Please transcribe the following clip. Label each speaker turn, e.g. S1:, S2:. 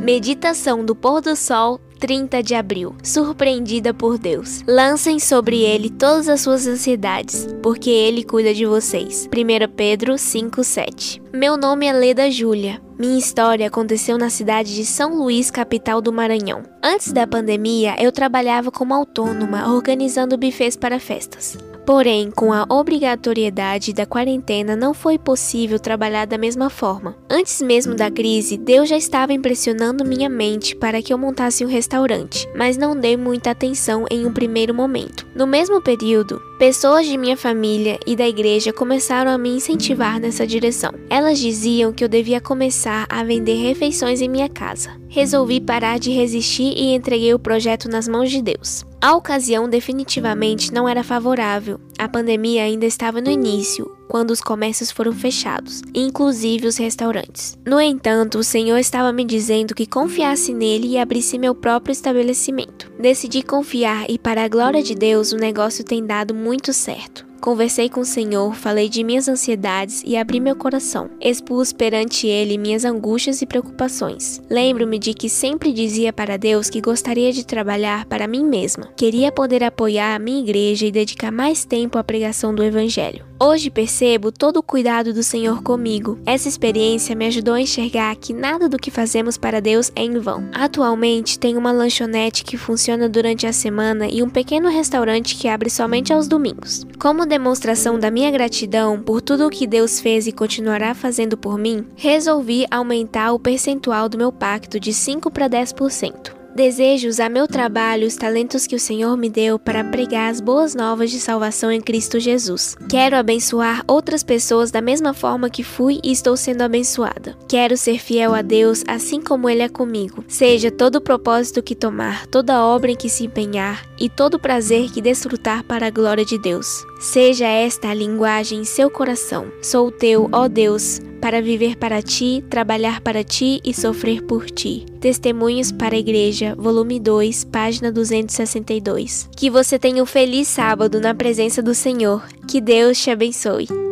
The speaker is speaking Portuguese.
S1: Meditação do pôr do sol 30 de abril. Surpreendida por Deus. Lancem sobre ele todas as suas ansiedades, porque ele cuida de vocês. 1 Pedro 5:7. Meu nome é Leda Júlia. Minha história aconteceu na cidade de São Luís, capital do Maranhão. Antes da pandemia, eu trabalhava como autônoma, organizando bufês para festas. Porém, com a obrigatoriedade da quarentena, não foi possível trabalhar da mesma forma. Antes mesmo da crise, Deus já estava impressionando minha mente para que eu montasse um restaurante, mas não dei muita atenção em um primeiro momento. No mesmo período, pessoas de minha família e da igreja começaram a me incentivar nessa direção. Elas diziam que eu devia começar a vender refeições em minha casa. Resolvi parar de resistir e entreguei o projeto nas mãos de Deus. A ocasião definitivamente não era favorável. A pandemia ainda estava no início, quando os comércios foram fechados, inclusive os restaurantes. No entanto, o Senhor estava me dizendo que confiasse nele e abrisse meu próprio estabelecimento. Decidi confiar e, para a glória de Deus, o negócio tem dado muito certo. Conversei com o Senhor, falei de minhas ansiedades e abri meu coração. Expus perante Ele minhas angústias e preocupações. Lembro-me de que sempre dizia para Deus que gostaria de trabalhar para mim mesma. Queria poder apoiar a minha igreja e dedicar mais tempo à pregação do Evangelho. Hoje percebo todo o cuidado do Senhor comigo. Essa experiência me ajudou a enxergar que nada do que fazemos para Deus é em vão. Atualmente tenho uma lanchonete que funciona durante a semana e um pequeno restaurante que abre somente aos domingos. Como demonstração da minha gratidão por tudo o que Deus fez e continuará fazendo por mim, resolvi aumentar o percentual do meu pacto de 5 para 10%. Desejo usar meu trabalho, os talentos que o Senhor me deu para pregar as boas novas de salvação em Cristo Jesus. Quero abençoar outras pessoas da mesma forma que fui e estou sendo abençoada. Quero ser fiel a Deus assim como Ele é comigo. Seja todo o propósito que tomar, toda obra em que se empenhar e todo prazer que desfrutar para a glória de Deus. Seja esta a linguagem em seu coração. Sou teu, ó Deus, para viver para ti, trabalhar para ti e sofrer por ti. Testemunhos para a Igreja, volume 2, página 262. Que você tenha um feliz sábado na presença do Senhor. Que Deus te abençoe.